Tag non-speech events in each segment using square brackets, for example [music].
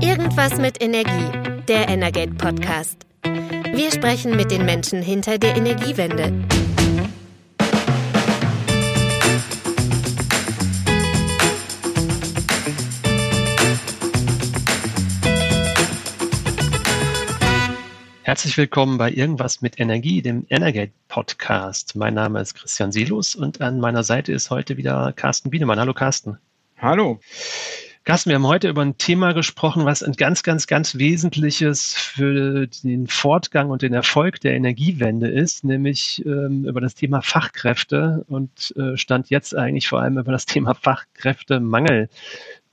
Irgendwas mit Energie, der Energate Podcast. Wir sprechen mit den Menschen hinter der Energiewende. Herzlich willkommen bei Irgendwas mit Energie, dem Energate Podcast. Mein Name ist Christian Sielus und an meiner Seite ist heute wieder Carsten Bienemann. Hallo Carsten. Hallo. Carsten, wir haben heute über ein Thema gesprochen, was ein ganz, ganz, ganz wesentliches für den Fortgang und den Erfolg der Energiewende ist, nämlich ähm, über das Thema Fachkräfte und äh, stand jetzt eigentlich vor allem über das Thema Fachkräftemangel.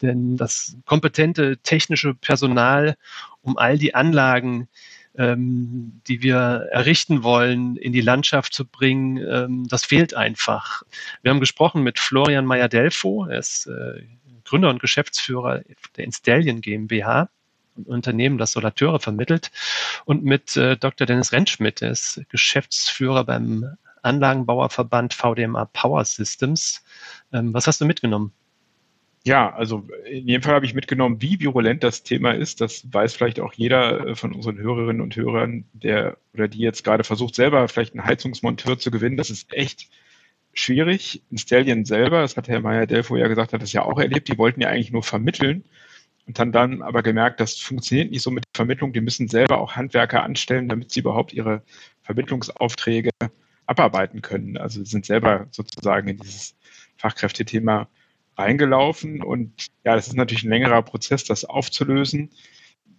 Denn das kompetente technische Personal, um all die Anlagen, ähm, die wir errichten wollen, in die Landschaft zu bringen, ähm, das fehlt einfach. Wir haben gesprochen mit Florian Meyer-Delfo, er ist äh, Gründer und Geschäftsführer der Installion GmbH, ein Unternehmen, das Solateure vermittelt, und mit äh, Dr. Dennis Rentschmidt, er ist Geschäftsführer beim Anlagenbauerverband VDMA Power Systems. Ähm, was hast du mitgenommen? Ja, also in jedem Fall habe ich mitgenommen, wie virulent das Thema ist. Das weiß vielleicht auch jeder äh, von unseren Hörerinnen und Hörern, der oder die jetzt gerade versucht, selber vielleicht einen Heizungsmonteur zu gewinnen. Das ist echt schwierig. In Stallion selber, das hat Herr Meyer-Delfo ja gesagt, hat das ja auch erlebt. Die wollten ja eigentlich nur vermitteln und haben dann aber gemerkt, das funktioniert nicht so mit der Vermittlung. Die müssen selber auch Handwerker anstellen, damit sie überhaupt ihre Vermittlungsaufträge abarbeiten können. Also sind selber sozusagen in dieses Fachkräftethema reingelaufen und ja, das ist natürlich ein längerer Prozess, das aufzulösen.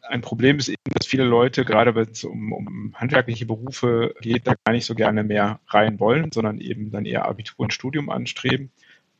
Ein Problem ist eben, dass viele Leute, gerade wenn es um, um handwerkliche Berufe geht, da gar nicht so gerne mehr rein wollen, sondern eben dann eher Abitur und Studium anstreben.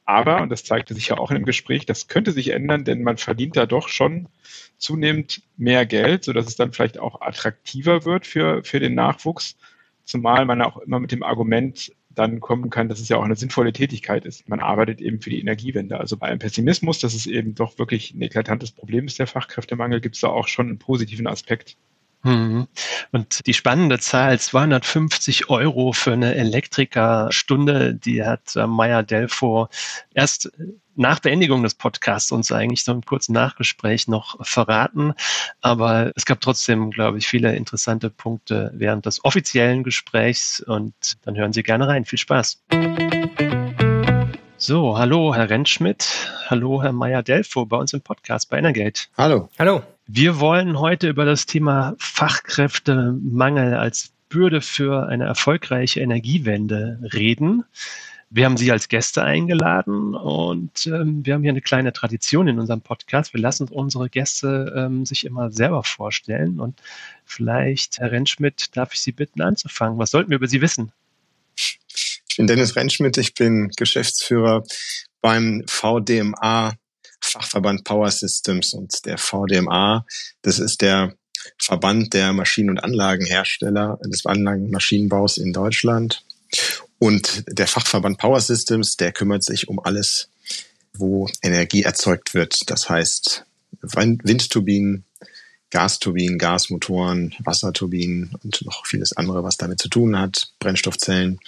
Aber, und das zeigte sich ja auch in dem Gespräch, das könnte sich ändern, denn man verdient da doch schon zunehmend mehr Geld, sodass es dann vielleicht auch attraktiver wird für, für den Nachwuchs. Zumal man auch immer mit dem Argument dann kommen kann, dass es ja auch eine sinnvolle Tätigkeit ist. Man arbeitet eben für die Energiewende. Also bei einem Pessimismus, dass es eben doch wirklich ein eklatantes Problem ist, der Fachkräftemangel, gibt es da auch schon einen positiven Aspekt. Mhm. Und die spannende Zahl 250 Euro für eine Elektrikerstunde, die hat äh, Maya Delfo erst nach Beendigung des Podcasts uns eigentlich so im kurzen Nachgespräch noch verraten. Aber es gab trotzdem, glaube ich, viele interessante Punkte während des offiziellen Gesprächs und dann hören Sie gerne rein. Viel Spaß. So, hallo Herr Rentschmidt, hallo Herr Meyer-Delfo bei uns im Podcast bei Energate. Hallo. Hallo. Wir wollen heute über das Thema Fachkräftemangel als Bürde für eine erfolgreiche Energiewende reden. Wir haben Sie als Gäste eingeladen und ähm, wir haben hier eine kleine Tradition in unserem Podcast. Wir lassen unsere Gäste ähm, sich immer selber vorstellen und vielleicht, Herr Rentschmidt, darf ich Sie bitten anzufangen. Was sollten wir über Sie wissen? Ich bin Dennis Rentschmidt, ich bin Geschäftsführer beim VDMA Fachverband Power Systems und der VDMA, das ist der Verband der Maschinen- und Anlagenhersteller des Anlagenmaschinenbaus in Deutschland. Und der Fachverband Power Systems, der kümmert sich um alles, wo Energie erzeugt wird. Das heißt Windturbinen, Gasturbinen, Gasmotoren, Wasserturbinen und noch vieles andere, was damit zu tun hat, Brennstoffzellen,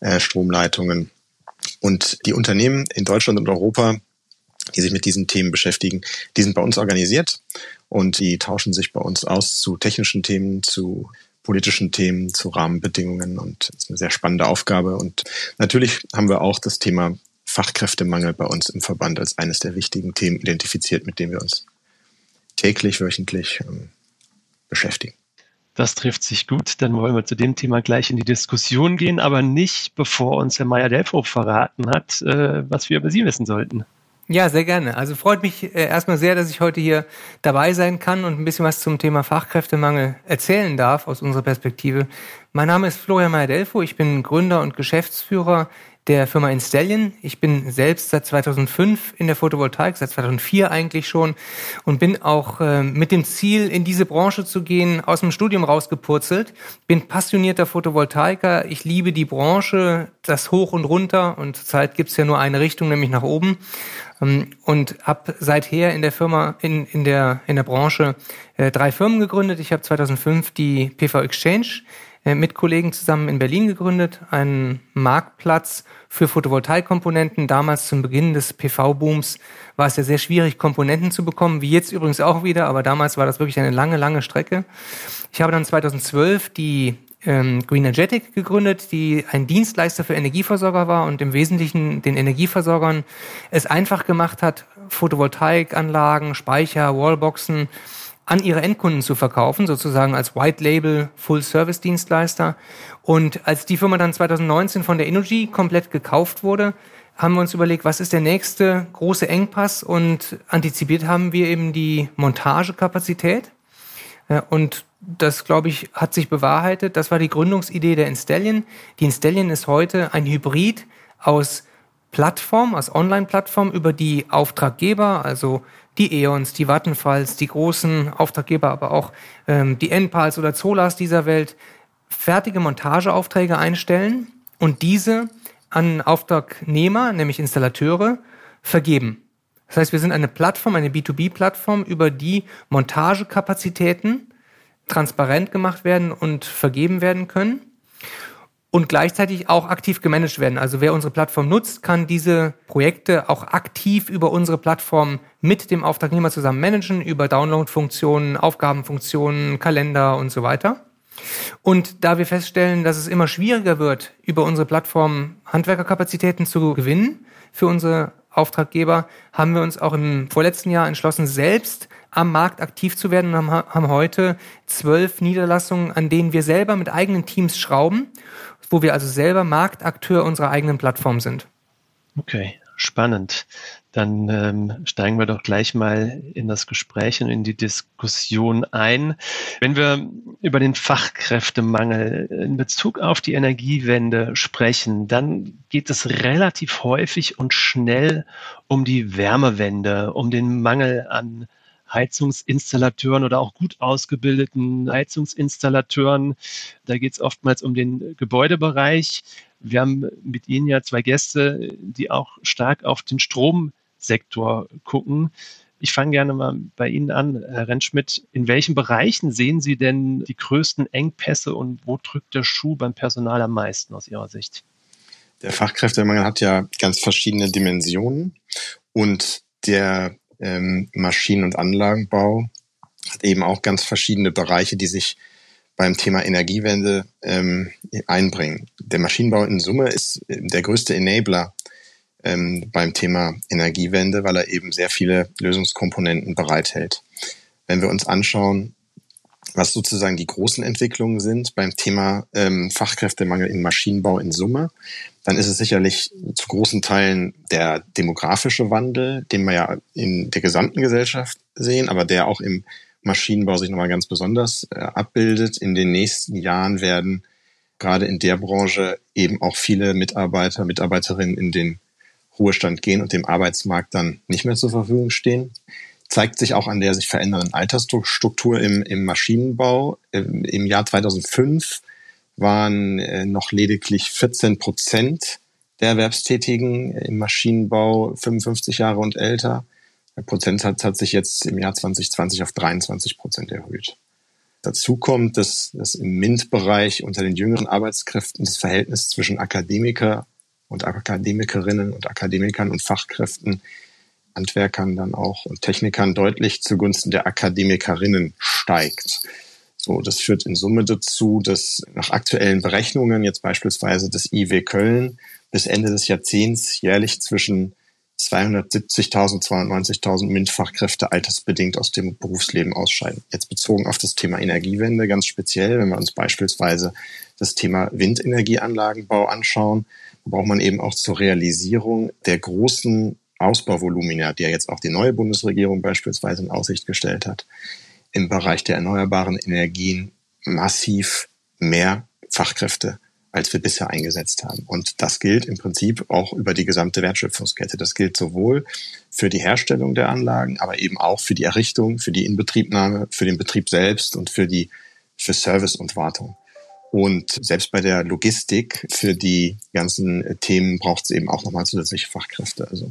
äh, Stromleitungen. Und die Unternehmen in Deutschland und Europa, die sich mit diesen Themen beschäftigen, die sind bei uns organisiert und die tauschen sich bei uns aus zu technischen Themen, zu politischen Themen, zu Rahmenbedingungen und das ist eine sehr spannende Aufgabe. Und natürlich haben wir auch das Thema Fachkräftemangel bei uns im Verband als eines der wichtigen Themen identifiziert, mit dem wir uns täglich, wöchentlich ähm, beschäftigen. Das trifft sich gut. Dann wollen wir zu dem Thema gleich in die Diskussion gehen, aber nicht, bevor uns Herr Meyer-Delfo verraten hat, äh, was wir über Sie wissen sollten. Ja, sehr gerne. Also freut mich äh, erstmal sehr, dass ich heute hier dabei sein kann und ein bisschen was zum Thema Fachkräftemangel erzählen darf aus unserer Perspektive. Mein Name ist Florian Meyer-Delfo. Ich bin Gründer und Geschäftsführer der Firma Installion. Ich bin selbst seit 2005 in der Photovoltaik, seit 2004 eigentlich schon und bin auch äh, mit dem Ziel, in diese Branche zu gehen, aus dem Studium rausgepurzelt. Bin passionierter Photovoltaiker. Ich liebe die Branche, das Hoch und Runter und zurzeit gibt's ja nur eine Richtung, nämlich nach oben. Ähm, und habe seither in der Firma, in, in, der, in der Branche äh, drei Firmen gegründet. Ich habe 2005 die PV Exchange mit Kollegen zusammen in Berlin gegründet, einen Marktplatz für Photovoltaikkomponenten. Damals zum Beginn des PV-Booms war es ja sehr schwierig, Komponenten zu bekommen, wie jetzt übrigens auch wieder, aber damals war das wirklich eine lange, lange Strecke. Ich habe dann 2012 die ähm, Green Energetic gegründet, die ein Dienstleister für Energieversorger war und im Wesentlichen den Energieversorgern es einfach gemacht hat, Photovoltaikanlagen, Speicher, Wallboxen an ihre Endkunden zu verkaufen, sozusagen als White Label Full Service Dienstleister. Und als die Firma dann 2019 von der Energy komplett gekauft wurde, haben wir uns überlegt, was ist der nächste große Engpass und antizipiert haben wir eben die Montagekapazität. Und das, glaube ich, hat sich bewahrheitet. Das war die Gründungsidee der Installion. Die Installion ist heute ein Hybrid aus Plattform, aus Online-Plattform, über die Auftraggeber, also die E.ONs, die Vattenfalls, die großen Auftraggeber, aber auch ähm, die Enpals oder Zolas dieser Welt fertige Montageaufträge einstellen und diese an Auftragnehmer, nämlich Installateure, vergeben. Das heißt, wir sind eine Plattform, eine B2B-Plattform, über die Montagekapazitäten transparent gemacht werden und vergeben werden können und gleichzeitig auch aktiv gemanagt werden. Also wer unsere Plattform nutzt, kann diese Projekte auch aktiv über unsere Plattform mit dem Auftragnehmer zusammen managen, über Download-Funktionen, Aufgabenfunktionen, Kalender und so weiter. Und da wir feststellen, dass es immer schwieriger wird, über unsere Plattform Handwerkerkapazitäten zu gewinnen für unsere Auftraggeber, haben wir uns auch im vorletzten Jahr entschlossen, selbst am Markt aktiv zu werden und haben heute zwölf Niederlassungen, an denen wir selber mit eigenen Teams schrauben wo wir also selber Marktakteur unserer eigenen Plattform sind. Okay, spannend. Dann ähm, steigen wir doch gleich mal in das Gespräch und in die Diskussion ein. Wenn wir über den Fachkräftemangel in Bezug auf die Energiewende sprechen, dann geht es relativ häufig und schnell um die Wärmewende, um den Mangel an Heizungsinstallateuren oder auch gut ausgebildeten Heizungsinstallateuren. Da geht es oftmals um den Gebäudebereich. Wir haben mit Ihnen ja zwei Gäste, die auch stark auf den Stromsektor gucken. Ich fange gerne mal bei Ihnen an, Herr Rentschmidt. In welchen Bereichen sehen Sie denn die größten Engpässe und wo drückt der Schuh beim Personal am meisten aus Ihrer Sicht? Der Fachkräftemangel hat ja ganz verschiedene Dimensionen und der ähm, Maschinen- und Anlagenbau hat eben auch ganz verschiedene Bereiche, die sich beim Thema Energiewende ähm, einbringen. Der Maschinenbau in Summe ist äh, der größte Enabler ähm, beim Thema Energiewende, weil er eben sehr viele Lösungskomponenten bereithält. Wenn wir uns anschauen, was sozusagen die großen Entwicklungen sind beim Thema ähm, Fachkräftemangel im Maschinenbau in Summe, dann ist es sicherlich zu großen Teilen der demografische Wandel, den wir ja in der gesamten Gesellschaft sehen, aber der auch im Maschinenbau sich nochmal ganz besonders äh, abbildet. In den nächsten Jahren werden gerade in der Branche eben auch viele Mitarbeiter, Mitarbeiterinnen in den Ruhestand gehen und dem Arbeitsmarkt dann nicht mehr zur Verfügung stehen zeigt sich auch an der sich verändernden Altersstruktur im, im Maschinenbau. Im, Im Jahr 2005 waren äh, noch lediglich 14 Prozent der Erwerbstätigen im Maschinenbau 55 Jahre und älter. Der Prozentsatz hat sich jetzt im Jahr 2020 auf 23 Prozent erhöht. Dazu kommt, dass, dass im MINT-Bereich unter den jüngeren Arbeitskräften das Verhältnis zwischen Akademiker und Akademikerinnen und Akademikern und Fachkräften Handwerkern dann auch und Technikern deutlich zugunsten der Akademikerinnen steigt. So, das führt in Summe dazu, dass nach aktuellen Berechnungen jetzt beispielsweise das IW Köln bis Ende des Jahrzehnts jährlich zwischen 270.000, 290.000 MINT-Fachkräfte altersbedingt aus dem Berufsleben ausscheiden. Jetzt bezogen auf das Thema Energiewende ganz speziell, wenn wir uns beispielsweise das Thema Windenergieanlagenbau anschauen, braucht man eben auch zur Realisierung der großen Ausbauvolumina, die ja jetzt auch die neue Bundesregierung beispielsweise in Aussicht gestellt hat, im Bereich der erneuerbaren Energien massiv mehr Fachkräfte, als wir bisher eingesetzt haben. Und das gilt im Prinzip auch über die gesamte Wertschöpfungskette. Das gilt sowohl für die Herstellung der Anlagen, aber eben auch für die Errichtung, für die Inbetriebnahme, für den Betrieb selbst und für die für Service und Wartung. Und selbst bei der Logistik für die ganzen Themen braucht es eben auch nochmal zusätzliche Fachkräfte. Also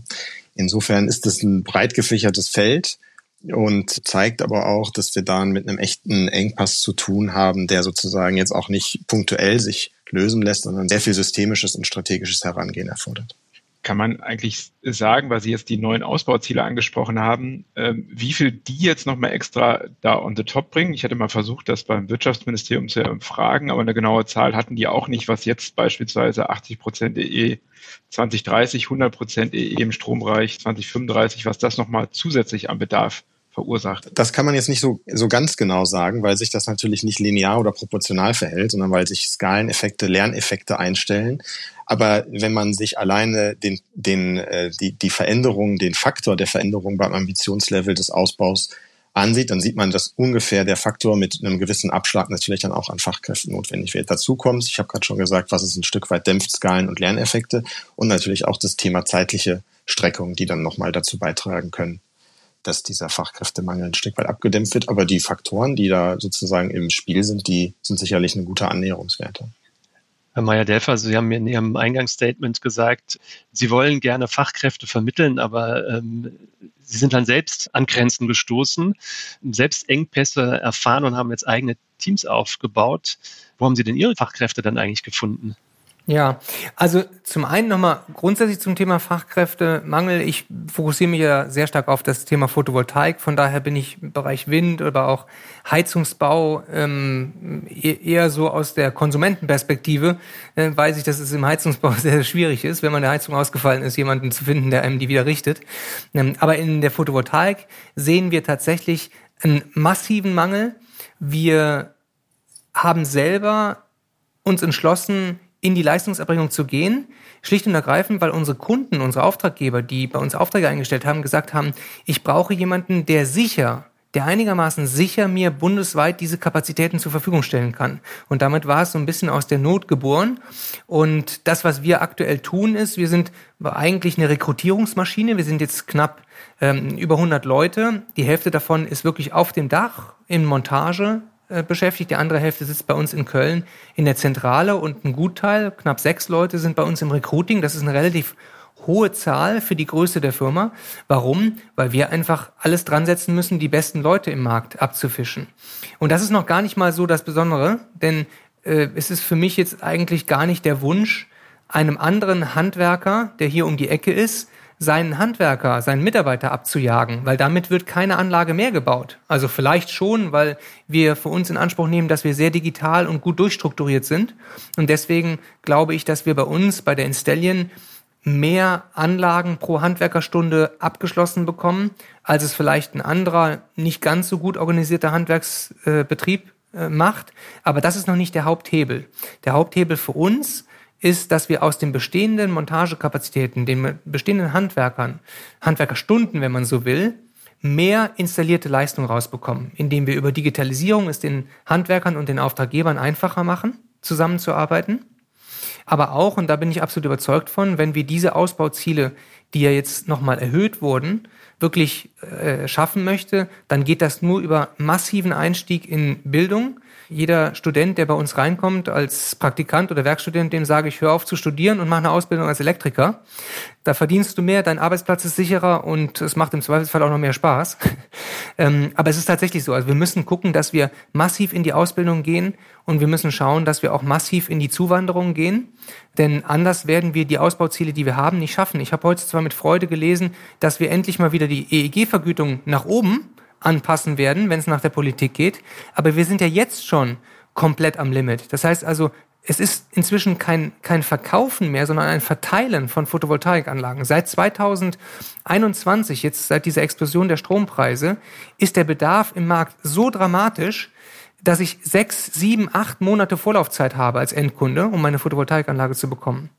insofern ist es ein breit gefächertes Feld, und zeigt aber auch, dass wir da mit einem echten Engpass zu tun haben, der sozusagen jetzt auch nicht punktuell sich lösen lässt, sondern sehr viel systemisches und strategisches Herangehen erfordert kann man eigentlich sagen, weil Sie jetzt die neuen Ausbauziele angesprochen haben, ähm, wie viel die jetzt nochmal extra da on the top bringen? Ich hatte mal versucht, das beim Wirtschaftsministerium zu fragen, aber eine genaue Zahl hatten die auch nicht, was jetzt beispielsweise 80 Prozent EE 2030, 100 Prozent EE im Strombereich 2035, was das nochmal zusätzlich an Bedarf verursacht. Das kann man jetzt nicht so, so ganz genau sagen, weil sich das natürlich nicht linear oder proportional verhält, sondern weil sich Skaleneffekte, Lerneffekte einstellen. Aber wenn man sich alleine den, den, äh, die, die Veränderung, den Faktor der Veränderung beim Ambitionslevel des Ausbaus ansieht, dann sieht man, dass ungefähr der Faktor mit einem gewissen Abschlag natürlich dann auch an Fachkräften notwendig wird. Dazu kommt, ich habe gerade schon gesagt, was es ein Stück weit dämpft, Skalen und Lerneffekte und natürlich auch das Thema zeitliche Streckung, die dann nochmal dazu beitragen können, dass dieser Fachkräftemangel ein Stück weit abgedämpft wird. Aber die Faktoren, die da sozusagen im Spiel sind, die sind sicherlich eine gute Annäherungswerte. Herr Meyer-Delfer, Sie haben in Ihrem Eingangsstatement gesagt, Sie wollen gerne Fachkräfte vermitteln, aber ähm, Sie sind dann selbst an Grenzen gestoßen, selbst Engpässe erfahren und haben jetzt eigene Teams aufgebaut. Wo haben Sie denn Ihre Fachkräfte dann eigentlich gefunden? Ja, also zum einen nochmal grundsätzlich zum Thema Fachkräftemangel. Ich fokussiere mich ja sehr stark auf das Thema Photovoltaik. Von daher bin ich im Bereich Wind oder auch Heizungsbau ähm, e-, eher so aus der Konsumentenperspektive. Äh, weiß ich, dass es im Heizungsbau [laughs] sehr, schwierig ist, wenn man der Heizung ausgefallen ist, jemanden zu finden, der einem die wieder richtet. Ähm, aber in der Photovoltaik sehen wir tatsächlich einen massiven Mangel. Wir haben selber uns entschlossen, in die Leistungserbringung zu gehen, schlicht und ergreifend, weil unsere Kunden, unsere Auftraggeber, die bei uns Aufträge eingestellt haben, gesagt haben, ich brauche jemanden, der sicher, der einigermaßen sicher mir bundesweit diese Kapazitäten zur Verfügung stellen kann. Und damit war es so ein bisschen aus der Not geboren. Und das, was wir aktuell tun, ist, wir sind eigentlich eine Rekrutierungsmaschine. Wir sind jetzt knapp ähm, über 100 Leute. Die Hälfte davon ist wirklich auf dem Dach in Montage beschäftigt. Die andere Hälfte sitzt bei uns in Köln in der Zentrale und ein Gutteil, knapp sechs Leute, sind bei uns im Recruiting. Das ist eine relativ hohe Zahl für die Größe der Firma. Warum? Weil wir einfach alles dran setzen müssen, die besten Leute im Markt abzufischen. Und das ist noch gar nicht mal so das Besondere, denn äh, es ist für mich jetzt eigentlich gar nicht der Wunsch, einem anderen Handwerker, der hier um die Ecke ist, seinen Handwerker, seinen Mitarbeiter abzujagen, weil damit wird keine Anlage mehr gebaut. Also vielleicht schon, weil wir für uns in Anspruch nehmen, dass wir sehr digital und gut durchstrukturiert sind. Und deswegen glaube ich, dass wir bei uns, bei der Installion, mehr Anlagen pro Handwerkerstunde abgeschlossen bekommen, als es vielleicht ein anderer, nicht ganz so gut organisierter Handwerksbetrieb äh, macht. Aber das ist noch nicht der Haupthebel. Der Haupthebel für uns ist, dass wir aus den bestehenden Montagekapazitäten, den bestehenden Handwerkern, Handwerkerstunden, wenn man so will, mehr installierte Leistung rausbekommen, indem wir über Digitalisierung es den Handwerkern und den Auftraggebern einfacher machen, zusammenzuarbeiten. Aber auch, und da bin ich absolut überzeugt von, wenn wir diese Ausbauziele, die ja jetzt nochmal erhöht wurden, wirklich äh, schaffen möchte, dann geht das nur über massiven Einstieg in Bildung, jeder Student, der bei uns reinkommt als Praktikant oder Werkstudent, dem sage ich, hör auf zu studieren und mach eine Ausbildung als Elektriker. Da verdienst du mehr, dein Arbeitsplatz ist sicherer und es macht im Zweifelsfall auch noch mehr Spaß. [laughs] ähm, aber es ist tatsächlich so. Also wir müssen gucken, dass wir massiv in die Ausbildung gehen und wir müssen schauen, dass wir auch massiv in die Zuwanderung gehen. Denn anders werden wir die Ausbauziele, die wir haben, nicht schaffen. Ich habe heute zwar mit Freude gelesen, dass wir endlich mal wieder die EEG-Vergütung nach oben anpassen werden, wenn es nach der Politik geht. Aber wir sind ja jetzt schon komplett am Limit. Das heißt also, es ist inzwischen kein, kein Verkaufen mehr, sondern ein Verteilen von Photovoltaikanlagen. Seit 2021, jetzt seit dieser Explosion der Strompreise, ist der Bedarf im Markt so dramatisch, dass ich sechs, sieben, acht Monate Vorlaufzeit habe als Endkunde, um meine Photovoltaikanlage zu bekommen.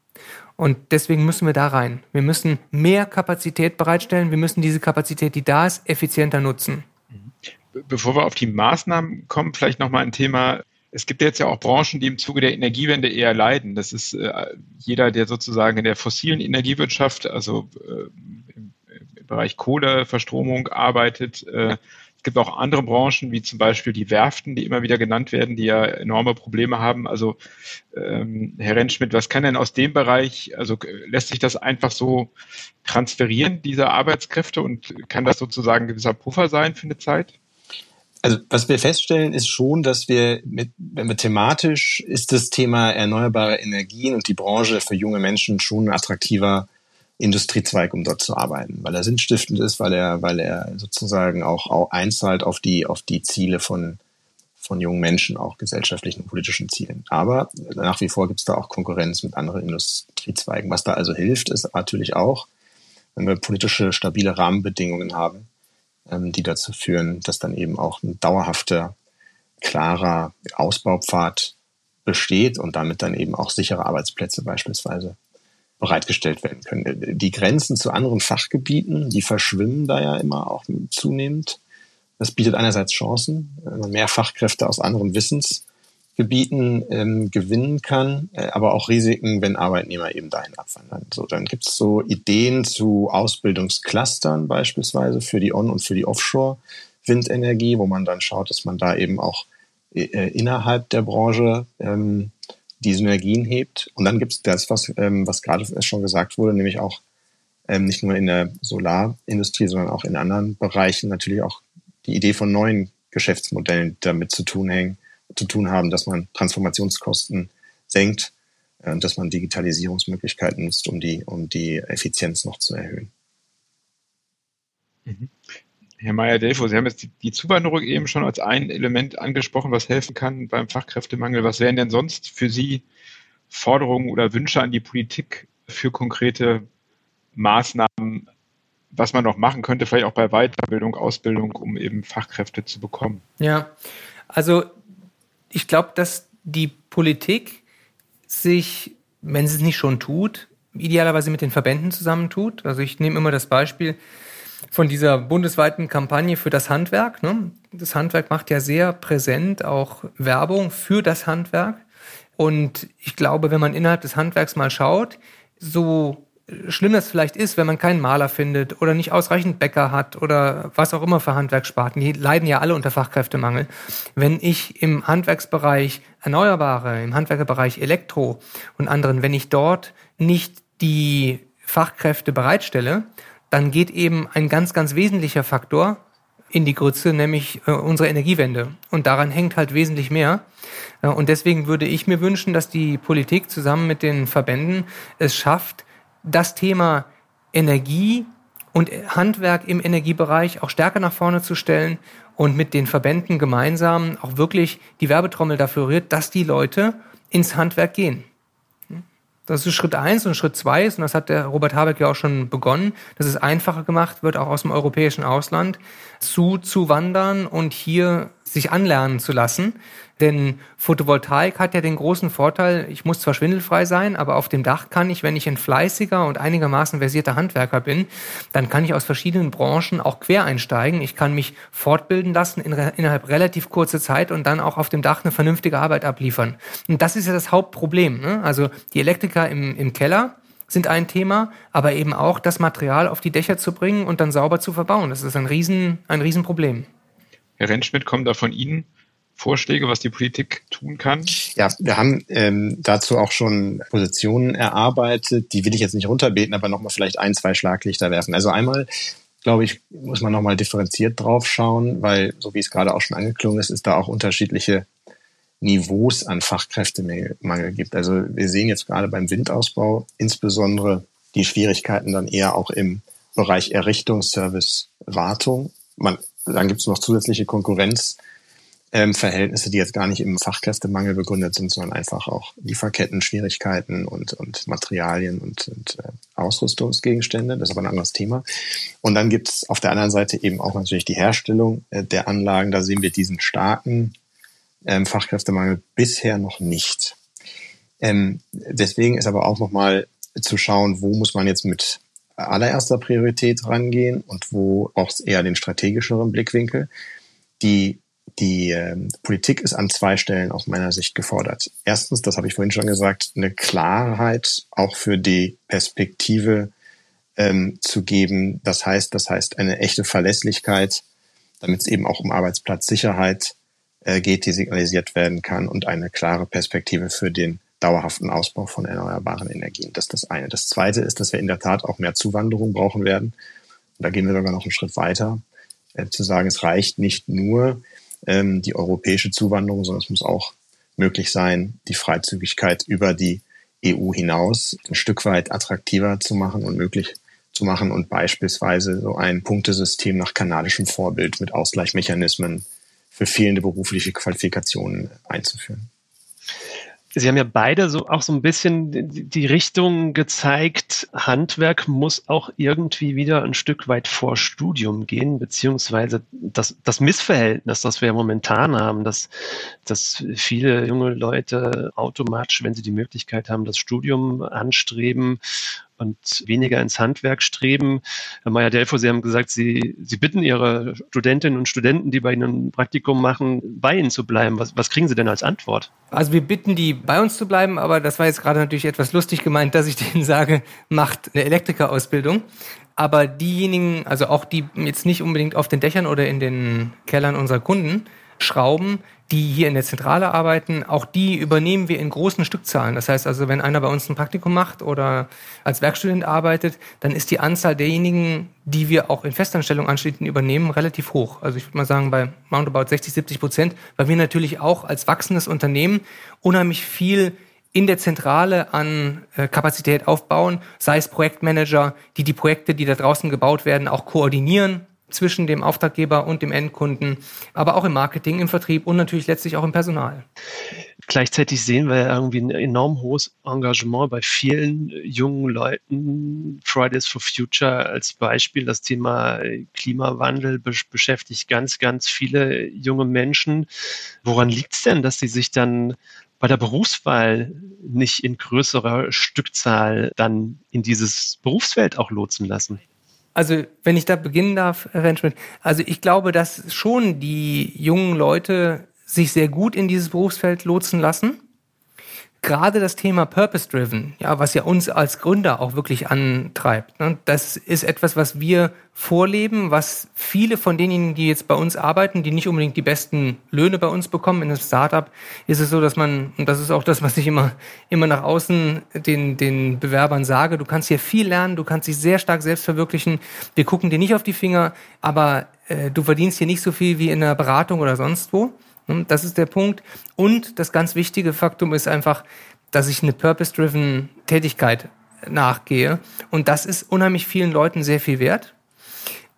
Und deswegen müssen wir da rein. Wir müssen mehr Kapazität bereitstellen. Wir müssen diese Kapazität, die da ist, effizienter nutzen. Bevor wir auf die Maßnahmen kommen, vielleicht nochmal ein Thema. Es gibt jetzt ja auch Branchen, die im Zuge der Energiewende eher leiden. Das ist äh, jeder, der sozusagen in der fossilen Energiewirtschaft, also äh, im, im, Bereich Kohleverstromung arbeitet, äh, Es gibt auch andere Branchen, wie zum Beispiel die Werften, die immer wieder genannt werden, die ja enorme Probleme haben. Also ähm, Herr Rentschmidt, was kann denn aus dem Bereich, also lässt sich das einfach so transferieren, diese Arbeitskräfte, und kann das sozusagen ein gewisser Puffer sein für eine Zeit? Also was wir feststellen, ist schon, dass wir mit, wenn wir thematisch ist das Thema erneuerbare Energien und die Branche für junge Menschen schon ein attraktiver Industriezweig, um dort zu arbeiten, weil er sinnstiftend ist, weil er, weil er sozusagen auch, einzahlt auf die, auf die Ziele von, von jungen Menschen, auch gesellschaftlichen und politischen Zielen. Aber nach wie vor gibt es da auch Konkurrenz mit anderen Industriezweigen. Was da also hilft, ist natürlich auch, wenn wir politische stabile Rahmenbedingungen haben, die dazu führen, dass dann eben auch ein dauerhafter, klarer Ausbaupfad besteht und damit dann eben auch sichere Arbeitsplätze beispielsweise bereitgestellt werden können. Die Grenzen zu anderen Fachgebieten, die verschwimmen da ja immer auch zunehmend. Das bietet einerseits Chancen, wenn man mehr Fachkräfte aus anderen Wissensgebieten ähm, gewinnen kann, äh, aber auch Risiken, wenn Arbeitnehmer eben dahin abwandern. So, dann gibt es so Ideen zu Ausbildungsclustern beispielsweise für die On- und für die Offshore-Windenergie, wo man dann schaut, dass man da eben auch äh, innerhalb der Branche ähm, die Synergien hebt. Und dann gibt es das, was, ähm, was gerade schon gesagt wurde, nämlich auch ähm, nicht nur in der Solarindustrie, sondern auch in anderen Bereichen natürlich auch die Idee von neuen Geschäftsmodellen damit zu tun hängen, zu tun haben, dass man Transformationskosten senkt äh, und dass man Digitalisierungsmöglichkeiten nutzt, um die, um die Effizienz noch zu erhöhen. Mhm. Herr Meyer-Delfo, Sie haben jetzt die, die Zuwanderung eben schon als ein Element angesprochen, was helfen kann beim Fachkräftemangel. Was wären denn sonst für Sie Forderungen oder Wünsche an die Politik für konkrete Maßnahmen, was man noch machen könnte, vielleicht auch bei Weiterbildung, Ausbildung, um eben Fachkräfte zu bekommen? Ja, also ich glaube, dass die Politik sich, wenn sie es nicht schon tut, idealerweise mit den Verbänden zusammentut. Also ich nehme immer das Beispiel, von dieser bundesweiten Kampagne für das Handwerk. Ne? Das Handwerk macht ja sehr präsent auch Werbung für das Handwerk. Und ich glaube, wenn man innerhalb des Handwerks mal schaut, so schlimm das vielleicht ist, wenn man keinen Maler findet oder nicht ausreichend Bäcker hat oder was auch immer für Handwerkssparten, die leiden ja alle unter Fachkräftemangel. Wenn ich im Handwerksbereich Erneuerbare, im Handwerkerbereich Elektro und anderen, wenn ich dort nicht die Fachkräfte bereitstelle, dann geht eben ein ganz, ganz wesentlicher Faktor in die Grütze, nämlich äh, unsere Energiewende. Und daran hängt halt wesentlich mehr. Äh, und deswegen würde ich mir wünschen, dass die Politik zusammen mit den Verbänden es schafft, das Thema Energie und Handwerk im Energiebereich auch stärker nach vorne zu stellen und mit den Verbänden gemeinsam auch wirklich die Werbetrommel dafür rührt, dass die Leute ins Handwerk gehen. Das ist Schritt eins und Schritt zwei ist, und das hat der Robert Habeck ja auch schon begonnen, dass es einfacher gemacht wird, auch aus dem europäischen Ausland zu, zu wandern und hier sich anlernen zu lassen. Denn Photovoltaik hat ja den großen Vorteil, ich muss zwar schwindelfrei sein, aber auf dem Dach kann ich, wenn ich ein fleißiger und einigermaßen versierter Handwerker bin, dann kann ich aus verschiedenen Branchen auch quer einsteigen. Ich kann mich fortbilden lassen in, innerhalb relativ kurzer Zeit und dann auch auf dem Dach eine vernünftige Arbeit abliefern. Und das ist ja das Hauptproblem. Ne? Also die Elektriker im, im Keller, sind ein Thema, aber eben auch das Material auf die Dächer zu bringen und dann sauber zu verbauen. Das ist ein Riesen, ein Riesenproblem. Herr Rentschmidt, kommen da von Ihnen Vorschläge, was die Politik tun kann? Ja, wir haben ähm, dazu auch schon Positionen erarbeitet. Die will ich jetzt nicht runterbeten, aber nochmal vielleicht ein, zwei Schlaglichter werfen. Also einmal, glaube ich, muss man nochmal differenziert drauf schauen, weil, so wie es gerade auch schon angeklungen ist, ist da auch unterschiedliche Niveaus an Fachkräftemangel gibt. Also wir sehen jetzt gerade beim Windausbau insbesondere die Schwierigkeiten dann eher auch im Bereich Errichtungsservice, Wartung. Man, dann gibt es noch zusätzliche Konkurrenz ähm, die jetzt gar nicht im Fachkräftemangel begründet sind, sondern einfach auch Lieferketten-Schwierigkeiten und, und Materialien und, und äh, Ausrüstungsgegenstände. Das ist aber ein anderes Thema. Und dann gibt es auf der anderen Seite eben auch natürlich die Herstellung äh, der Anlagen. Da sehen wir diesen starken ähm, Fachkräftemangel bisher noch nicht. Ähm, deswegen ist aber auch nochmal zu schauen, wo muss man jetzt mit allererster Priorität rangehen und wo auch eher den strategischeren Blickwinkel. Die die äh, Politik ist an zwei Stellen aus meiner Sicht gefordert. Erstens, das habe ich vorhin schon gesagt, eine Klarheit auch für die Perspektive ähm, zu geben. Das heißt, das heißt eine echte Verlässlichkeit damit es eben auch um Arbeitsplatzsicherheit äh, geht, die signalisiert werden kann und eine klare Perspektive für den dauerhaften Ausbau von erneuerbaren Energien. Das ist das eine. Das zweite ist, dass wir in der Tat auch mehr Zuwanderung brauchen werden. Und da gehen wir sogar noch einen Schritt weiter, äh, zu sagen, es reicht nicht nur ähm, die europäische Zuwanderung, sondern es muss auch möglich sein, die Freizügigkeit über die EU hinaus ein Stück weit attraktiver zu machen und möglich zu machen und beispielsweise so ein Punktesystem nach kanadischem Vorbild mit Ausgleichsmechanismen für fehlende berufliche Qualifikationen einzuführen. Sie haben ja beide so auch so ein bisschen die Richtung gezeigt, Handwerk muss auch irgendwie wieder ein Stück weit vor Studium gehen, beziehungsweise das, das Missverhältnis, das wir momentan haben, dass, dass viele junge Leute automatisch, wenn sie die Möglichkeit haben, das Studium anstreben und weniger ins Handwerk streben. Herr Meyer-Delfo, Sie haben gesagt, Sie, Sie bitten Ihre Studentinnen und Studenten, die bei Ihnen ein Praktikum machen, bei Ihnen zu bleiben. Was, was kriegen Sie denn als Antwort? Also wir bitten die, bei uns zu bleiben, aber das war jetzt gerade natürlich etwas lustig gemeint, dass ich denen sage, macht eine Elektrikerausbildung. Aber diejenigen, also auch die jetzt nicht unbedingt auf den Dächern oder in den Kellern unserer Kunden schrauben, die hier in der Zentrale arbeiten, auch die übernehmen wir in großen Stückzahlen. Das heißt also, wenn einer bei uns ein Praktikum macht oder als Werkstudent arbeitet, dann ist die Anzahl derjenigen, die wir auch in Festanstellung anschließend übernehmen, relativ hoch. Also ich würde mal sagen bei roundabout 60, 70 Prozent, weil wir natürlich auch als wachsendes Unternehmen unheimlich viel in der Zentrale an äh, Kapazität aufbauen, sei es Projektmanager, die die Projekte, die da draußen gebaut werden, auch koordinieren, zwischen dem Auftraggeber und dem Endkunden, aber auch im Marketing, im Vertrieb und natürlich letztlich auch im Personal. Gleichzeitig sehen wir irgendwie ein enorm hohes Engagement bei vielen jungen Leuten. Fridays for Future als Beispiel, das Thema Klimawandel beschäftigt ganz, ganz viele junge Menschen. Woran liegt es denn, dass sie sich dann bei der Berufswahl nicht in größerer Stückzahl dann in dieses Berufsfeld auch lotsen lassen? Also, wenn ich da beginnen darf, Herr Rentschmidt, also ich glaube, dass schon die jungen Leute sich sehr gut in dieses Berufsfeld lotsen lassen gerade das Thema Purpose-Driven, ja, was ja uns als Gründer auch wirklich antreibt, ne, das ist etwas, was wir vorleben, was viele von denjenigen, die jetzt bei uns arbeiten, die nicht unbedingt die besten Löhne bei uns bekommen, in einem Startup ist es so, dass man, und das ist auch das, was ich immer, immer nach außen den, den Bewerbern sage, du kannst hier viel lernen, du kannst dich sehr stark selbst verwirklichen, wir gucken dir nicht auf die Finger, aber äh, du verdienst hier nicht so viel wie in einer Beratung oder sonst wo. Hm, das ist der Punkt. Und das ganz wichtige Faktum ist einfach, dass ich eine purpose-driven Tätigkeit nachgehe. Und das ist unheimlich vielen Leuten sehr viel wert.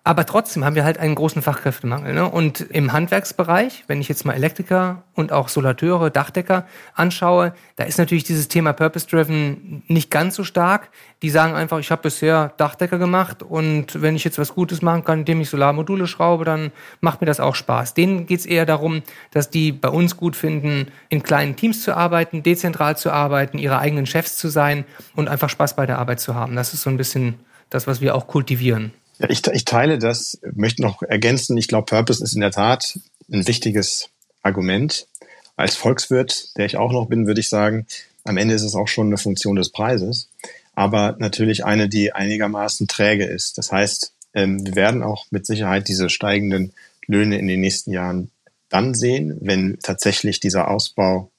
Aber trotzdem haben wir halt einen großen Fachkräftemangel. Ne? Und im Handwerksbereich, wenn ich jetzt mal Elektriker und auch Solateure, Dachdecker anschaue, da ist natürlich dieses Thema Purpose-Driven nicht ganz so stark. Die sagen einfach, ich habe bisher Dachdecker gemacht und wenn ich jetzt was Gutes machen kann, indem ich Solarmodule schraube, dann macht mir das auch Spaß. Denen geht's eher darum, dass die bei uns gut finden, in kleinen Teams zu arbeiten, dezentral zu arbeiten, ihre eigenen Chefs zu sein und einfach Spaß bei der Arbeit zu haben. Das ist so ein bisschen das, was wir auch kultivieren. Ja, ich, ich teile das, möchte noch ergänzen. Ich glaube, Purpose ist in der Tat ein wichtiges Argument. Als Volkswirt, der ich auch noch bin, würde ich sagen, am Ende ist es auch schon eine Funktion des Preises, aber natürlich eine, die einigermaßen träge ist. Das heißt, ähm, wir werden auch mit Sicherheit diese steigenden Löhne in den nächsten Jahren dann sehen, wenn tatsächlich dieser Ausbau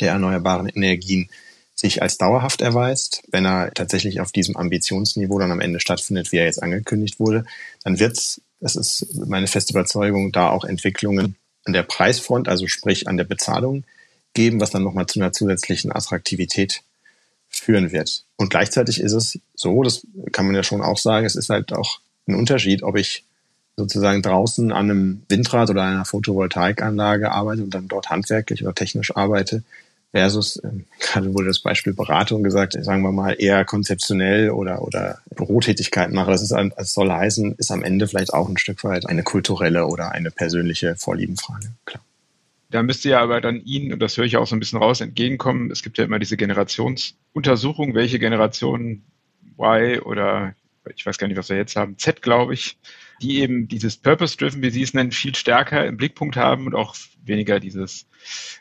der erneuerbaren Energien sich als dauerhaft erweist, wenn er tatsächlich auf diesem Ambitionsniveau dann am Ende stattfindet, wie er jetzt angekündigt wurde, dann wird es, das ist meine feste Überzeugung, da auch Entwicklungen an der Preisfront, also sprich an der Bezahlung geben, was dann nochmal zu einer zusätzlichen Attraktivität führen wird. Und gleichzeitig ist es so, das kann man ja schon auch sagen, es ist halt auch ein Unterschied, ob ich sozusagen draußen an einem Windrad oder einer Photovoltaikanlage arbeite und dann dort handwerklich oder technisch arbeite, versus, ähm, gerade wurde das Beispiel Beratung gesagt, sagen wir mal eher konzeptionell oder, oder Bürotätigkeiten mache. Das ist, das soll heißen, ist am Ende vielleicht auch ein Stück weit eine kulturelle oder eine persönliche Vorliebenfrage. Klar. Da müsste ja aber dann Ihnen, und das höre ich auch so ein bisschen raus, entgegenkommen. Es gibt ja immer diese Generationsuntersuchung, welche Generation Y oder ich weiß gar nicht, was wir jetzt haben, Z, glaube ich, die eben dieses Purpose-Driven, wie Sie es nennen, viel stärker im Blickpunkt haben und auch weniger dieses,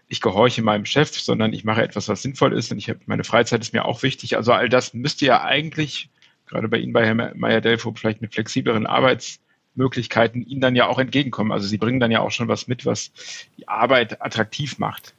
ich gehorche meinem Chef, sondern ich mache etwas, was sinnvoll ist und ich habe, meine Freizeit ist mir auch wichtig. Also all das müsste ja eigentlich, gerade bei Ihnen bei Herrn Meyer-Delfo, vielleicht mit flexibleren Arbeits Möglichkeiten ihnen dann ja auch entgegenkommen. Also sie bringen dann ja auch schon was mit, was die Arbeit attraktiv macht.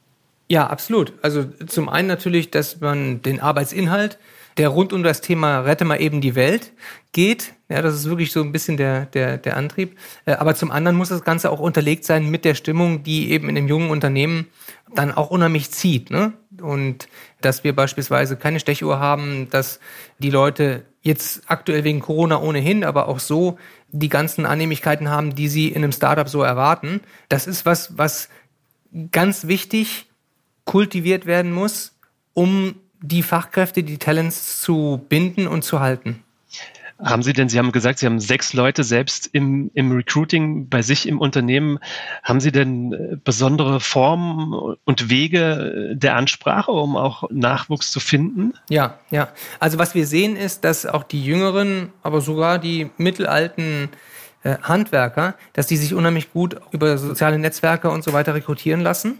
Ja, absolut. Also zum einen natürlich, dass man den Arbeitsinhalt, der rund um das Thema Rette mal eben die Welt geht, ja, das ist wirklich so ein bisschen der, der, der Antrieb. Äh, aber zum anderen muss das Ganze auch unterlegt sein mit der Stimmung, die eben in dem jungen Unternehmen dann auch unheimlich zieht. Ne? Und dass wir beispielsweise keine Stechuhr haben, dass die Leute jetzt aktuell wegen Corona ohnehin, aber auch so die ganzen Annehmlichkeiten haben, die sie in einem Startup so erwarten. Das ist was, was ganz wichtig kultiviert werden muss, um die Fachkräfte, die Talents zu binden und zu halten. Haben Sie denn, Sie haben gesagt, Sie haben sechs Leute selbst im, im Recruiting bei sich im Unternehmen. Haben Sie denn äh, besondere Formen und Wege der Ansprache, um auch Nachwuchs zu finden? Ja, ja. Also was wir sehen ist, dass auch die Jüngeren, aber sogar die mittelalten äh, Handwerker, dass die sich unheimlich gut über soziale Netzwerke und so weiter rekrutieren lassen.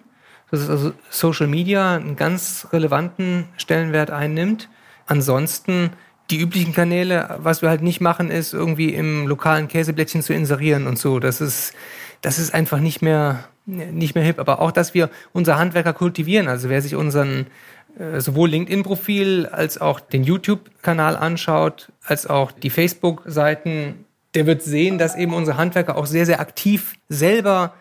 Dass also Social Media einen ganz relevanten Stellenwert einnimmt. Ansonsten die üblichen Kanäle, was wir halt nicht machen, ist irgendwie im lokalen Käseblättchen zu inserieren und so. Das ist, das ist einfach nicht mehr, nicht mehr hip. Aber auch, dass wir unser Handwerker kultivieren. Also wer sich unseren äh, sowohl LinkedIn-Profil als auch den YouTube-Kanal anschaut, als auch die Facebook-Seiten, der wird sehen, dass eben unsere Handwerker auch sehr, sehr aktiv selber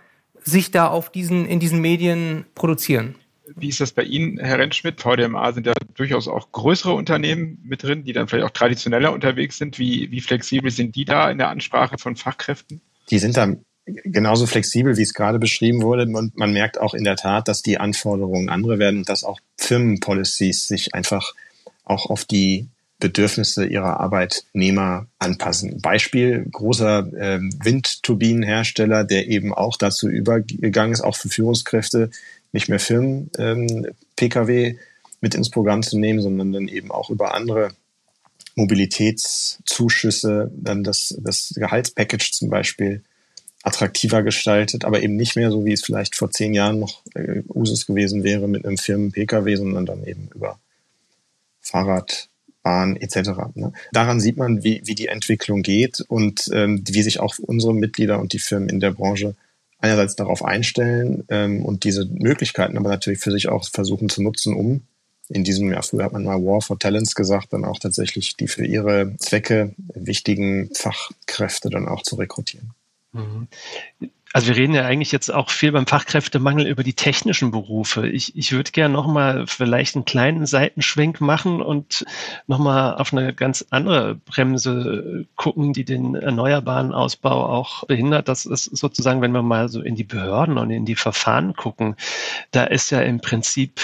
sich da auf diesen, in diesen Medien produzieren. Wie ist das bei Ihnen, Herr Rentschmidt? VDMA sind ja durchaus auch größere Unternehmen mit drin, die dann vielleicht auch traditioneller unterwegs sind. Wie, wie flexibel sind die da in der Ansprache von Fachkräften? Die sind da genauso flexibel, wie es gerade beschrieben wurde. Und man merkt auch in der Tat, dass die Anforderungen andere werden und dass auch Firmenpolicies sich einfach auch auf die Bedürfnisse ihrer Arbeitnehmer anpassen. Beispiel großer äh, Windturbinenhersteller, der eben auch dazu übergegangen ist, auch für Führungskräfte nicht mehr Firmen ähm, Pkw mit ins Programm zu nehmen, sondern dann eben auch über andere Mobilitätszuschüsse, dann das, das Gehaltspackage zum Beispiel attraktiver gestaltet, aber eben nicht mehr so, wie es vielleicht vor zehn Jahren noch äh, Usus gewesen wäre mit einem Firmen-Pkw, sondern dann eben über Fahrrad, Bahn etc. Ne? Daran sieht man, wie, wie die Entwicklung geht und ähm, wie sich auch unsere Mitglieder und die Firmen in der Branche einerseits darauf einstellen ähm, und diese Möglichkeiten aber natürlich für sich auch versuchen zu nutzen, um in diesem, ja, früher hat man mal War for Talents gesagt, dann auch tatsächlich die für ihre Zwecke wichtigen Fachkräfte dann auch zu rekrutieren. Mhm. Also wir reden ja eigentlich jetzt auch viel beim Fachkräftemangel über die technischen Berufe. Ich, ich würde gerne nochmal vielleicht einen kleinen Seitenschwenk machen und nochmal auf eine ganz andere Bremse gucken, die den erneuerbaren Ausbau auch behindert. Das ist sozusagen, wenn wir mal so in die Behörden und in die Verfahren gucken, da ist ja im Prinzip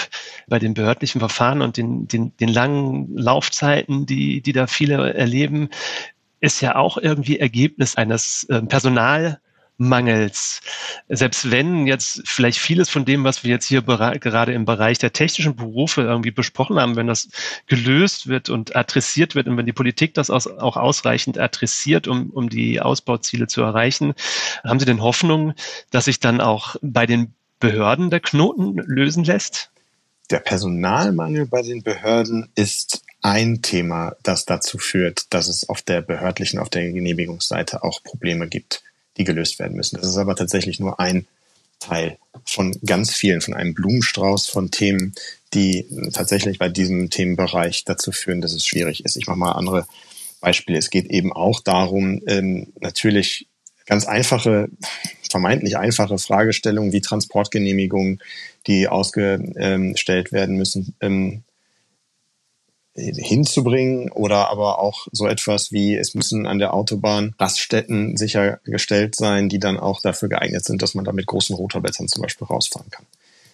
bei den behördlichen Verfahren und den, den, den langen Laufzeiten, die, die da viele erleben, ist ja auch irgendwie Ergebnis eines äh, Personal Mangels. Selbst wenn jetzt vielleicht vieles von dem, was wir jetzt hier gerade im Bereich der technischen Berufe irgendwie besprochen haben, wenn das gelöst wird und adressiert wird und wenn die Politik das auch ausreichend adressiert, um, um die Ausbauziele zu erreichen, haben Sie denn Hoffnung, dass sich dann auch bei den Behörden der Knoten lösen lässt? Der Personalmangel bei den Behörden ist ein Thema, das dazu führt, dass es auf der behördlichen, auf der Genehmigungsseite auch Probleme gibt die gelöst werden müssen. Das ist aber tatsächlich nur ein Teil von ganz vielen, von einem Blumenstrauß von Themen, die tatsächlich bei diesem Themenbereich dazu führen, dass es schwierig ist. Ich mache mal andere Beispiele. Es geht eben auch darum, ähm, natürlich ganz einfache, vermeintlich einfache Fragestellungen wie Transportgenehmigungen, die ausgestellt werden müssen, ähm, hinzubringen oder aber auch so etwas wie, es müssen an der Autobahn Raststätten sichergestellt sein, die dann auch dafür geeignet sind, dass man da mit großen Rotorblättern zum Beispiel rausfahren kann.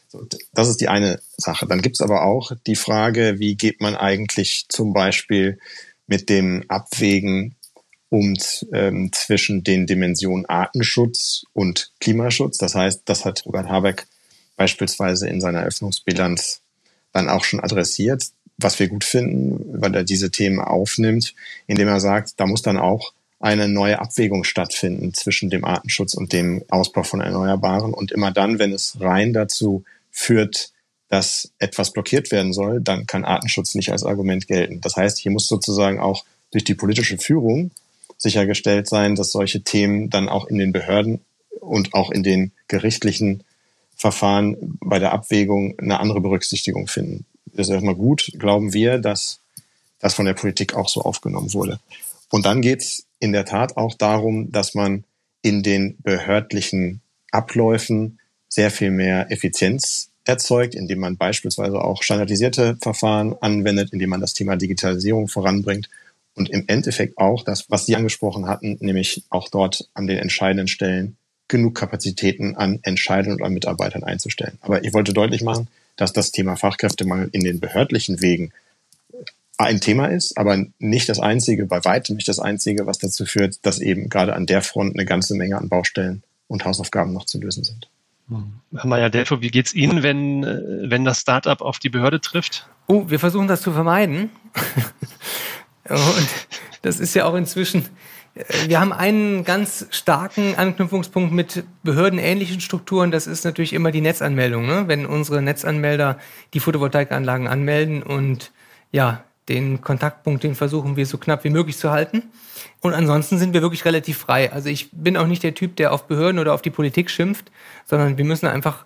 So, das ist die eine Sache. Dann gibt's aber auch die Frage, wie geht man eigentlich zum Beispiel mit dem Abwägen um ähm, zwischen den Dimensionen Artenschutz und Klimaschutz. Das heißt, das hat Robert Habeck beispielsweise in seiner Eröffnungsbilanz dann auch schon adressiert was wir gut finden, weil er diese Themen aufnimmt, indem er sagt, da muss dann auch eine neue Abwägung stattfinden zwischen dem Artenschutz und dem Ausbau von Erneuerbaren. Und immer dann, wenn es rein dazu führt, dass etwas blockiert werden soll, dann kann Artenschutz nicht als Argument gelten. Das heißt, hier muss sozusagen auch durch die politische Führung sichergestellt sein, dass solche Themen dann auch in den Behörden und auch in den gerichtlichen Verfahren bei der Abwägung eine andere Berücksichtigung finden. Ist erstmal gut, glauben wir, dass das von der Politik auch so aufgenommen wurde. Und dann geht's in der Tat auch darum, dass man in den behördlichen Abläufen sehr viel mehr Effizienz erzeugt, indem man beispielsweise auch standardisierte Verfahren anwendet, indem man das Thema Digitalisierung voranbringt und im Endeffekt auch das, was Sie angesprochen hatten, nämlich auch dort an den entscheidenden Stellen genug Kapazitäten an Entscheidern und an Mitarbeitern einzustellen. Aber ich wollte deutlich machen, dass das Thema Fachkräftemangel in den behördlichen Wegen ein Thema ist, aber nicht das einzige, bei weitem nicht das einzige, was dazu führt, dass eben gerade an der Front eine ganze Menge an Baustellen und Hausaufgaben noch zu lösen sind. Herr Meyer-Delfo, wie geht's Ihnen, wenn, äh, wenn das Startup auf die Behörde trifft? Oh, wir versuchen das zu vermeiden. [laughs] Und das ist ja auch inzwischen, äh, wir haben einen ganz starken Anknüpfungspunkt mit behördenähnlichen Strukturen. Das ist natürlich immer die Netzanmeldung. Ne? Wenn unsere Netzanmelder die Photovoltaikanlagen anmelden und ja, den Kontaktpunkt, den versuchen wir so knapp wie möglich zu halten. Und ansonsten sind wir wirklich relativ frei. Also ich bin auch nicht der Typ, der auf Behörden oder auf die Politik schimpft, sondern wir müssen einfach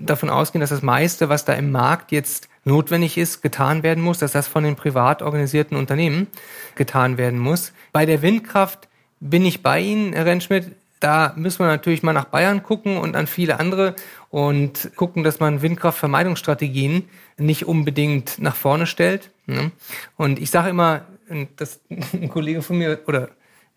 davon ausgehen, dass das meiste, was da im Markt jetzt notwendig ist, getan werden muss, dass das von den privat organisierten Unternehmen getan werden muss. Bei der Windkraft bin ich bei Ihnen, Herr Rentschmidt. Da müssen wir natürlich mal nach Bayern gucken und an viele andere und gucken, dass man Windkraftvermeidungsstrategien nicht unbedingt nach vorne stellt. Ne? Und ich sage immer, dass [laughs] ein Kollege von mir oder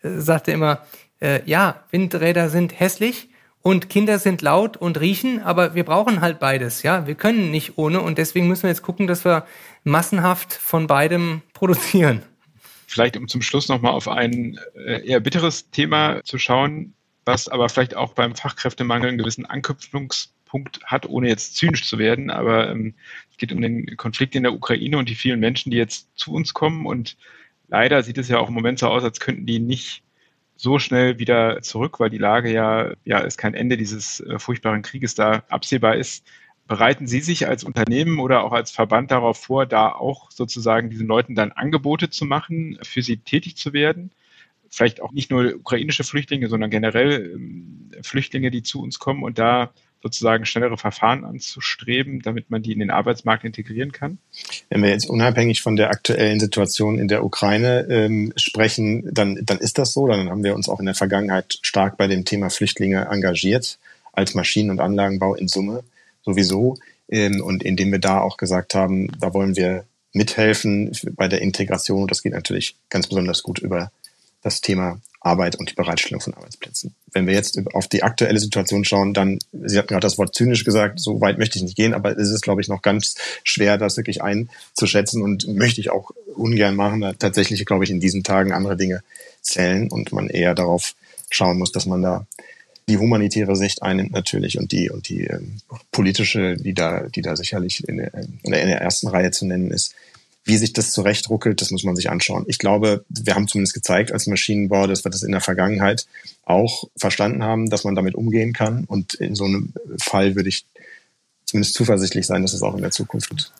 äh, sagte immer, äh, ja, Windräder sind hässlich und Kinder sind laut und riechen, aber wir brauchen halt beides, ja. Wir können nicht ohne und deswegen müssen wir jetzt gucken, dass wir massenhaft von beidem [laughs] produzieren. Vielleicht um zum Schluss nochmal auf ein äh, eher bitteres Thema zu schauen, was aber vielleicht auch beim Fachkräftemangel einen gewissen Anknüpfungspunkt hat, ohne jetzt zynisch zu werden. Aber ähm, es geht um den Konflikt in der Ukraine und die vielen Menschen, die jetzt zu uns kommen. Und leider sieht es ja auch im Moment so aus, als könnten die nicht so schnell wieder zurück, weil die Lage ja, ja, ist kein Ende dieses äh, furchtbaren Krieges da absehbar ist. Bereiten Sie sich als Unternehmen oder auch als Verband darauf vor, da auch sozusagen diesen Leuten dann Angebote zu machen, für sie tätig zu werden? Vielleicht auch nicht nur ukrainische Flüchtlinge, sondern generell ähm, Flüchtlinge, die zu uns kommen und da sozusagen schnellere Verfahren anzustreben, damit man die in den Arbeitsmarkt integrieren kann? Wenn wir jetzt unabhängig von der aktuellen Situation in der Ukraine ähm, sprechen, dann, dann ist das so. Dann haben wir uns auch in der Vergangenheit stark bei dem Thema Flüchtlinge engagiert, als Maschinen- und Anlagenbau in Summe sowieso. Ähm, und indem wir da auch gesagt haben, da wollen wir mithelfen bei der Integration. Das geht natürlich ganz besonders gut über das Thema Arbeit und die Bereitstellung von Arbeitsplätzen. Wenn wir jetzt auf die aktuelle Situation schauen, dann, Sie hatten gerade das Wort zynisch gesagt, so weit möchte ich nicht gehen, aber es ist, glaube ich, noch ganz schwer, das wirklich einzuschätzen und möchte ich auch ungern machen. Da tatsächlich, glaube ich, in diesen Tagen andere Dinge zählen und man eher darauf schauen muss, dass man da die humanitäre Sicht einnimmt natürlich und die und die ähm, politische, die da, die da sicherlich in der, in der ersten Reihe zu nennen ist, wie sich das zurechtruckelt, das muss man sich anschauen. Ich glaube, wir haben zumindest gezeigt als Maschinenbau, dass wir das in der Vergangenheit auch verstanden haben, dass man damit umgehen kann. Und in so einem Fall würde ich zumindest zuversichtlich sein, dass es auch in der Zukunft.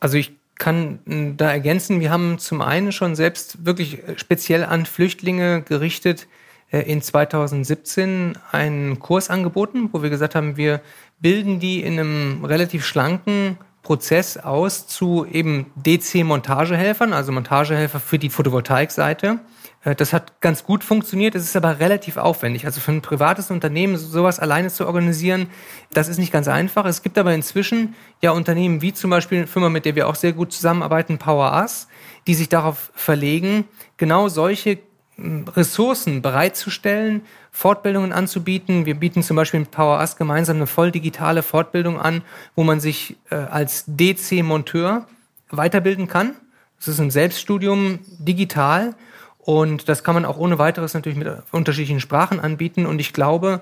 Also ich kann da ergänzen, wir haben zum einen schon selbst wirklich speziell an Flüchtlinge gerichtet äh, in 2017 einen Kurs angeboten, wo wir gesagt haben, wir bilden die in einem relativ schlanken Prozess aus zu eben DC-Montagehelfern, also Montagehelfer für die Photovoltaikseite. Äh, das hat ganz gut funktioniert, es ist aber relativ aufwendig. Also für ein privates Unternehmen sowas alleine zu organisieren, das ist nicht ganz einfach. Es gibt aber inzwischen ja Unternehmen wie zum Beispiel eine Firma, mit der wir auch sehr gut zusammenarbeiten, PowerUs, die sich darauf verlegen, genau solche Ressourcen bereitzustellen, Fortbildungen anzubieten. Wir bieten zum Beispiel mit PowerUs gemeinsam eine voll digitale Fortbildung an, wo man sich äh, als DC-Monteur weiterbilden kann. Das ist ein Selbststudium digital und das kann man auch ohne weiteres natürlich mit unterschiedlichen Sprachen anbieten. Und ich glaube,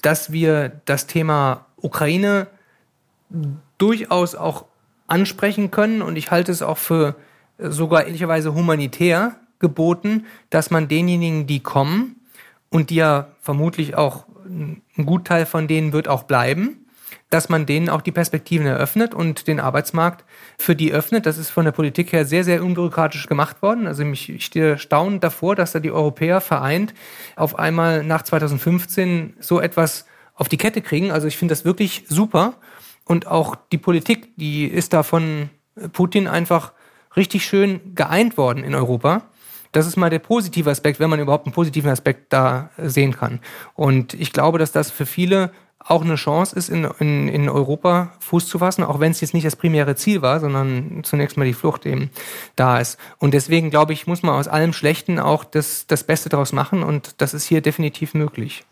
dass wir das Thema Ukraine durchaus auch ansprechen können und ich halte es auch für sogar ehrlicherweise humanitär, geboten, dass man denjenigen, die kommen und die ja vermutlich auch ein Gutteil von denen wird auch bleiben, dass man denen auch die Perspektiven eröffnet und den Arbeitsmarkt für die öffnet. Das ist von der Politik her sehr, sehr unbürokratisch gemacht worden. Also ich stehe staunend davor, dass da die Europäer vereint auf einmal nach 2015 so etwas auf die Kette kriegen. Also ich finde das wirklich super. Und auch die Politik, die ist da von Putin einfach richtig schön geeint worden in Europa. Das ist mal der positive Aspekt, wenn man überhaupt einen positiven Aspekt da sehen kann. Und ich glaube, dass das für viele auch eine Chance ist, in, in, in Europa Fuß zu fassen, auch wenn es jetzt nicht das primäre Ziel war, sondern zunächst mal die Flucht eben da ist. Und deswegen glaube ich, muss man aus allem Schlechten auch das, das Beste daraus machen und das ist hier definitiv möglich.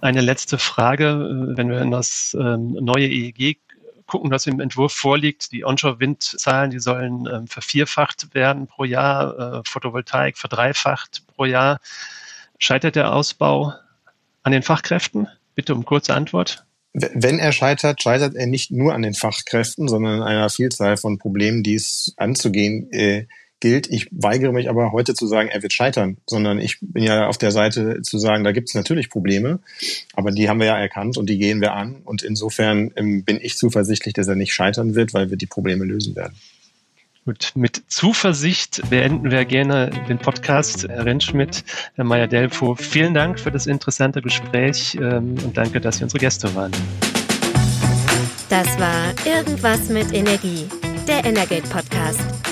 Eine letzte Frage, wenn wir in das ähm, neue EEG gucken, das im Entwurf vorliegt. Die Onshore-Windzahlen, die sollen ähm, vervierfacht werden pro Jahr, äh, Photovoltaik verdreifacht pro Jahr. Scheitert der Ausbau an den Fachkräften? Bitte um kurze Antwort. Wenn er scheitert, scheitert er nicht nur an den Fachkräften, sondern an einer Vielzahl von Problemen, die es anzugehen äh, gilt. Ich weigere mich aber heute zu sagen, er wird scheitern, sondern ich bin ja auf der Seite zu sagen, da gibt es natürlich Probleme, aber die haben wir ja erkannt und die gehen wir an. Und insofern ähm, bin ich zuversichtlich, dass er nicht scheitern wird, weil wir die Probleme lösen werden. Gut, mit Zuversicht beenden wir gerne den Podcast. Herr Rentschmidt, Herr Meyer-Delfo, vielen Dank für das interessante Gespräch ähm, und danke, dass Sie unsere Gäste waren. Das war Irgendwas mit Energie, der Energate Podcast.